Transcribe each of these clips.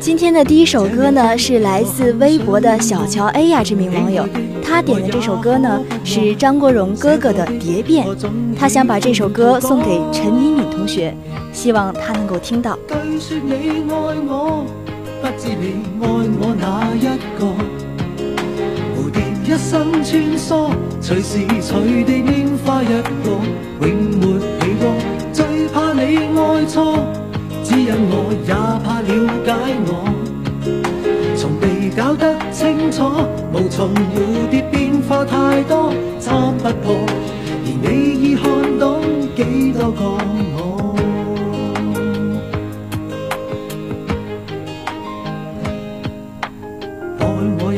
今天的第一首歌呢，是来自微博的小乔 A 呀这名网友，他点的这首歌呢是张国荣哥哥的《蝶变》，他想把这首歌送给陈敏敏同学，希望他能够听到。一生穿梭，随时随地烟花一朵，永没起过。最怕你爱错，只因我也怕了解我。从被搞得清楚，无从蝴蝶变化太多，参不破。而你已看懂几多个我。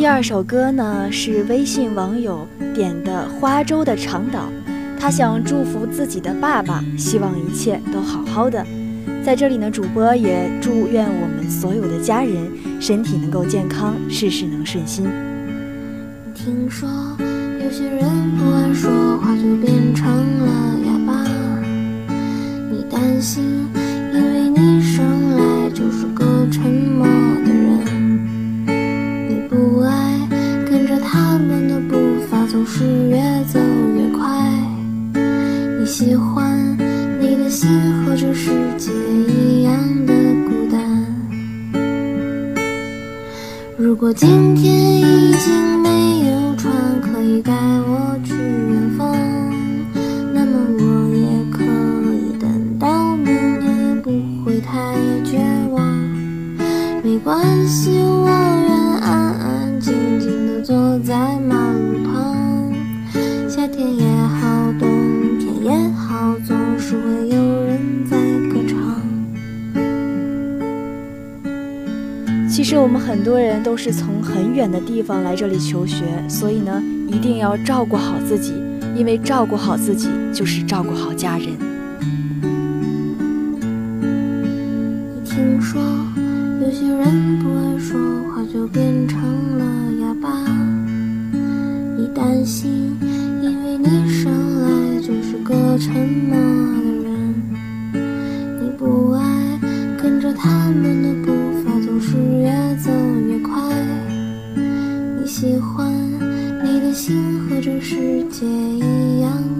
第二首歌呢是微信网友点的《花粥的长岛》，他想祝福自己的爸爸，希望一切都好好的。在这里呢，主播也祝愿我们所有的家人身体能够健康，事事能顺心。听说有些人不爱说话就变成了哑巴，你担心，因为你生来就是个沉默。他们的步伐总是越走越快。你喜欢，你的心和这世界一样的孤单。如果今天已经没有船可以带我去远方，那么我也可以等到明不会太绝望。没关系，我。坐在在马路旁。夏天天也也好，好，冬总是会有人其实我们很多人都是从很远的地方来这里求学，所以呢，一定要照顾好自己，因为照顾好自己就是照顾好家人。你听说，有些人不爱说话，就变成了。吧，你担心，因为你生来就是个沉默的人。你不爱跟着他们的步伐，总是越走越快。你喜欢，你的心和这世界一样。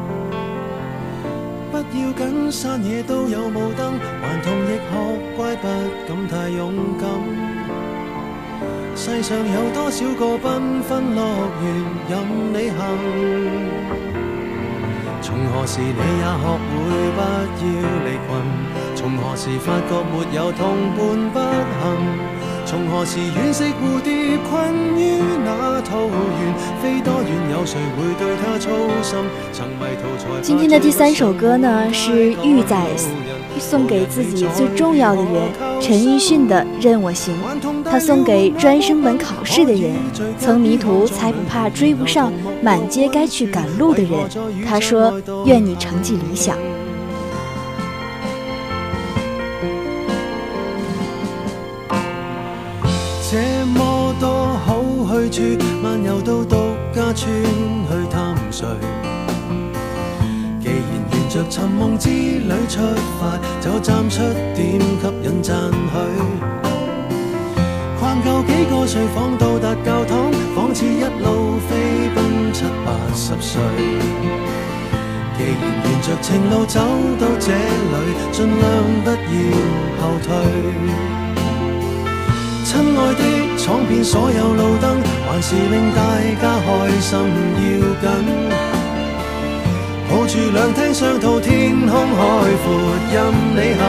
不要紧，山野都有雾灯，顽童亦学乖，不敢太勇敢。世上有多少个缤纷乐园任你行？从何时你也学会不要离群？从何时发觉没有同伴不行？从何时惋惜蝴蝶困于那桃源？飞多远有谁会对它操心？曾迷途。今天的第三首歌呢，是玉仔送给自己最重要的人陈奕迅的《任我行》，他送给专升本考试的人，曾迷途才不怕追不上，满街该去赶路的人，他说愿你成绩理想。这么多好去去处，到村探谁？着寻梦之旅出发，就站出点吸引赞许。逛够几个睡房到达教堂，仿似一路飞奔七八十岁。既然沿着情路走到这里，尽量不要后退。亲爱的，闯遍所有路灯，还是令大家开心要紧。住两厅双套，天空海阔，任你行。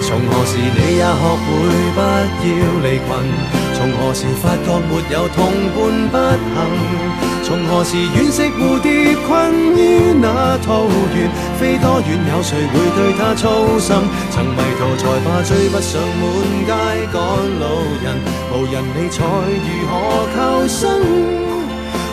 从何时你也学会不要离群？从何时发觉没有同伴不行？从何时远惜蝴蝶困于那套源，飞多远有谁会对它操心？曾迷途才怕追不上满街赶路人，无人理睬如何求生？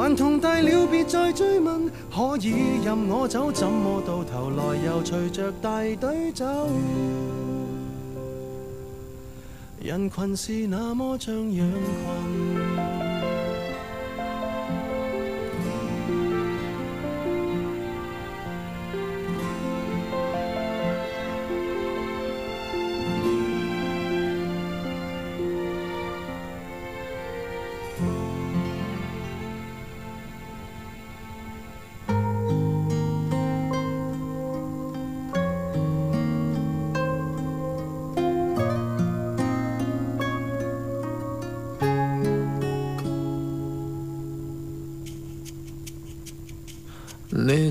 还同大了，别再追问。可以任我走，怎么到头来又随着大队走？人群是那么像羊群。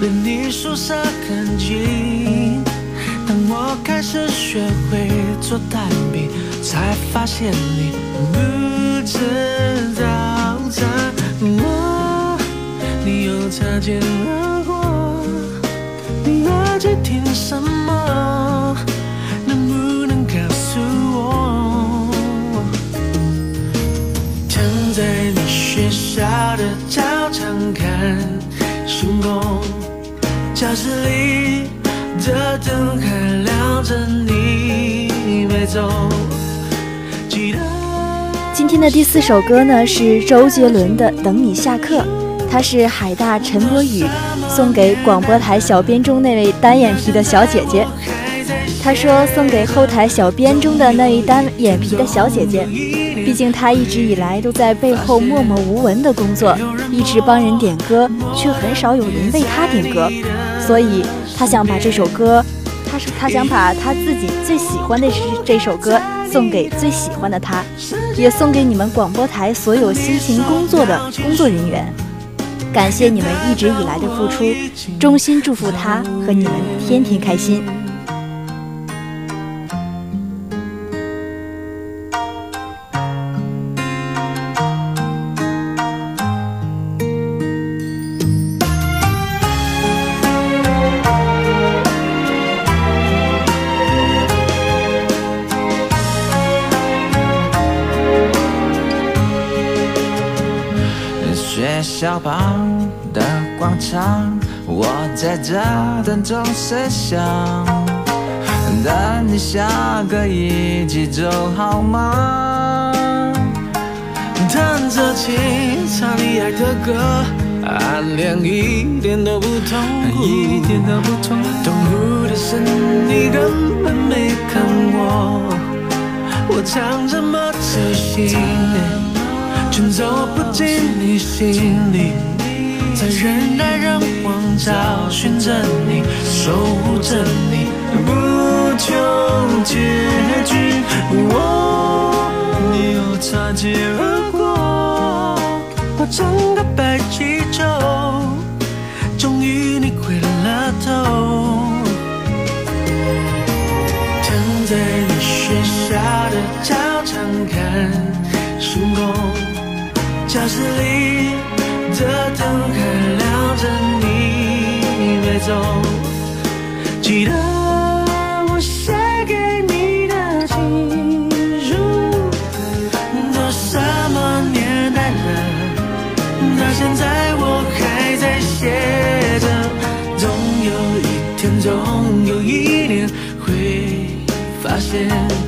离你宿舍很近，当我开始学会做蛋饼，才发现你不知道怎么，你又擦肩而过。你耳机听什么？能不能告诉我？躺在你学校的操场看星空。今天的第四首歌呢是周杰伦的《等你下课》，他是海大陈柏宇送给广播台小编中那位单眼皮的小姐姐，他说送给后台小编中的那一单眼皮的小姐姐，毕竟他一直以来都在背后默默无闻的工作，一直帮人点歌，却很少有人为他点歌。所以，他想把这首歌，他是他想把他自己最喜欢的是这首歌送给最喜欢的他，也送给你们广播台所有辛勤工作的工作人员，感谢你们一直以来的付出，衷心祝福他和你们天天开心。场，我在这等，钟声想等你下个一起走好吗？弹着琴，唱你爱的歌，暗恋一点都不痛苦，一点都不痛。痛苦的是你根本没看我，我唱什么走心，全走不进你心里。在人来人往找寻着你，守护着你，不求结局。我你又擦肩而过，我整个白气球，终于你回了头，躺在你学校的操场看星空，教室里。的灯还亮着，你别走，记得我写给你的情书，都什么年代了，到现在我还在写着，总有一天，总有一年，会发现。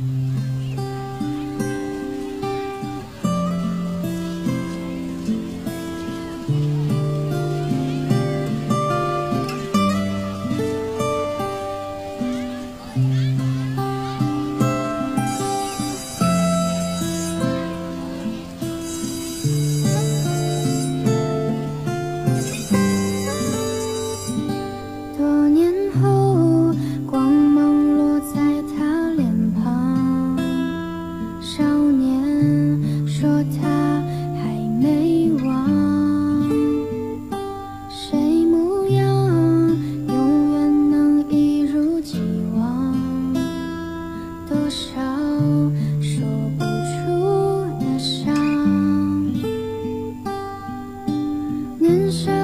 Mm-hmm. 人生。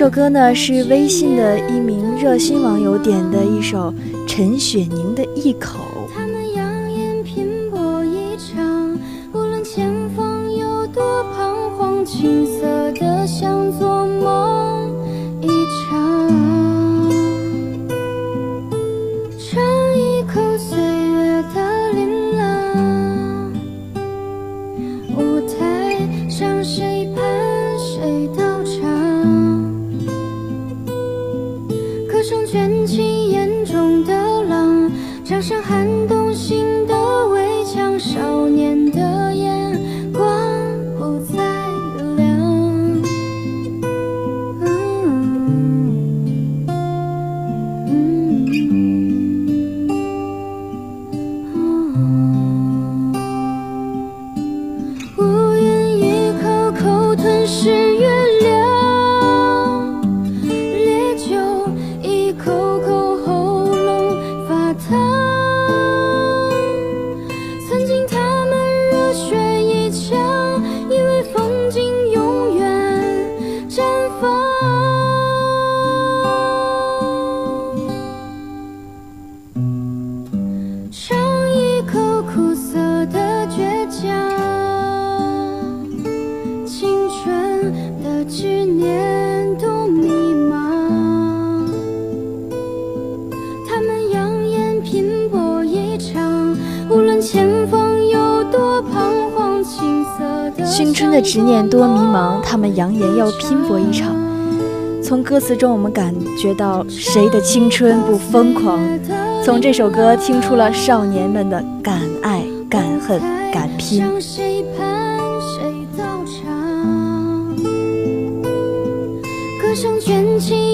这首歌呢，是微信的一名热心网友点的一首陈雪凝的《一口》。他们扬言要拼搏一场。从歌词中，我们感觉到谁的青春不疯狂？从这首歌听出了少年们的敢爱、敢恨、敢拼。歌声卷起。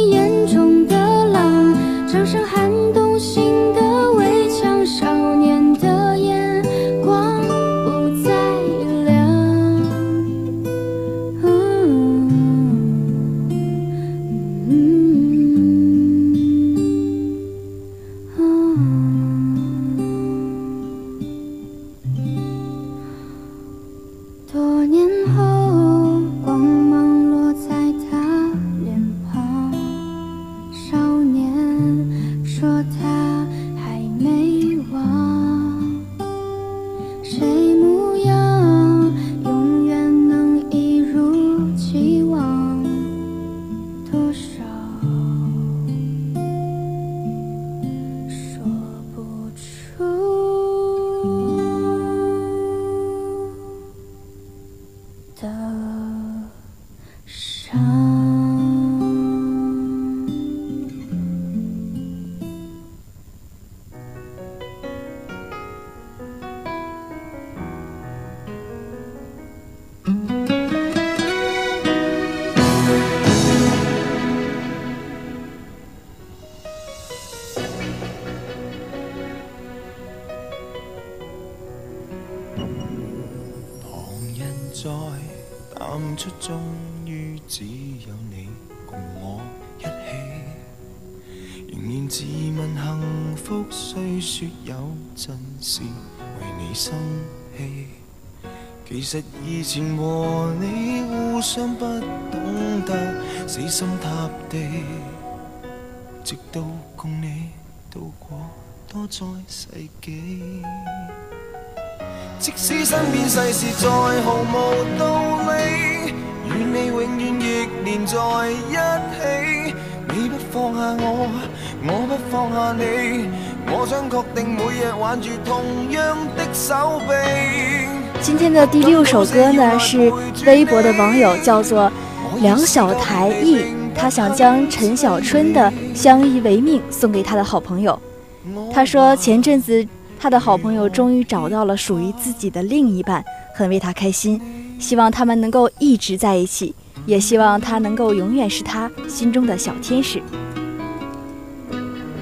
生气，其实以前和你互相不懂得死心塌地，直到共你渡过多灾世纪。即使身边世事再毫无道理，与你永远亦连在一起。你不放下我，我不放下你。我想确定每日挽住同样的手臂。今天的第六首歌呢，是微博的网友叫做梁小台艺，他想将陈小春的《相依为命》送给他的好朋友。他说，前阵子他的好朋友终于找到了属于自己的另一半，很为他开心，希望他们能够一直在一起，也希望他能够永远是他心中的小天使。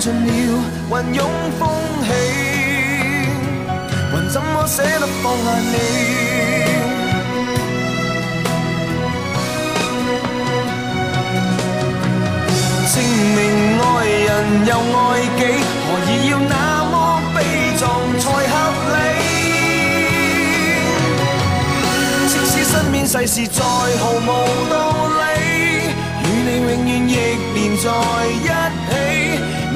尽了还拥风起，还怎么舍得放下你？证明爱人又爱己，何以要那么悲壮才合理？即使身边世事再毫无道理，与你永远亦连在一。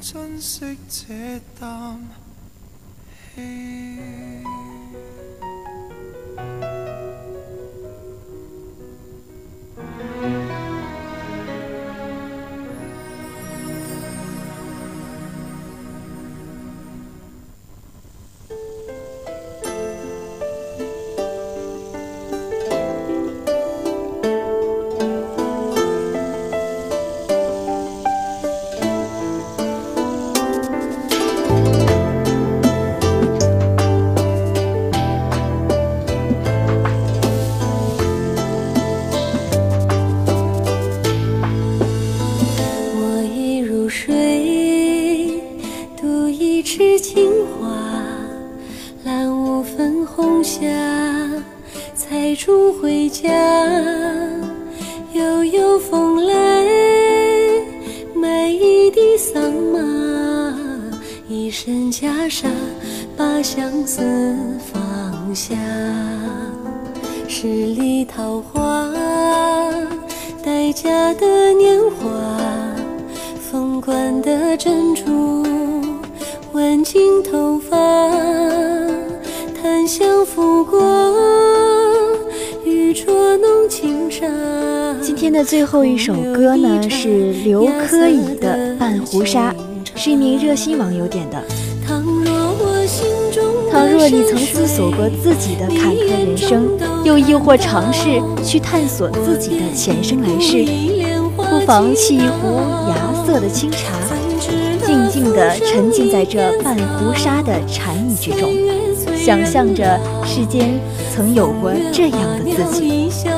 珍惜这啖气。今天的最后一首歌呢，是刘珂矣的《半壶纱》，是一名热心网友点的。倘若你曾思索过自己的坎坷人生，又亦或尝试去探索自己的前生来世，不妨沏一壶芽色的清茶，静静地沉浸在这半壶纱的禅意之中，想象着世间曾有过这样的自己。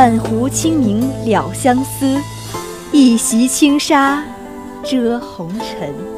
半壶清明了相思，一袭轻纱遮红尘。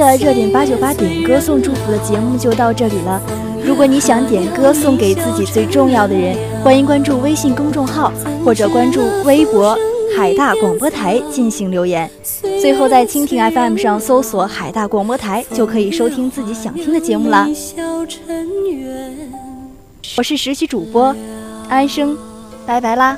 的热点八九八点歌送祝福的节目就到这里了。如果你想点歌送给自己最重要的人，欢迎关注微信公众号或者关注微博海大广播台进行留言。最后，在蜻蜓 FM 上搜索“海大广播台”就可以收听自己想听的节目啦。我是实习主播安生，拜拜啦。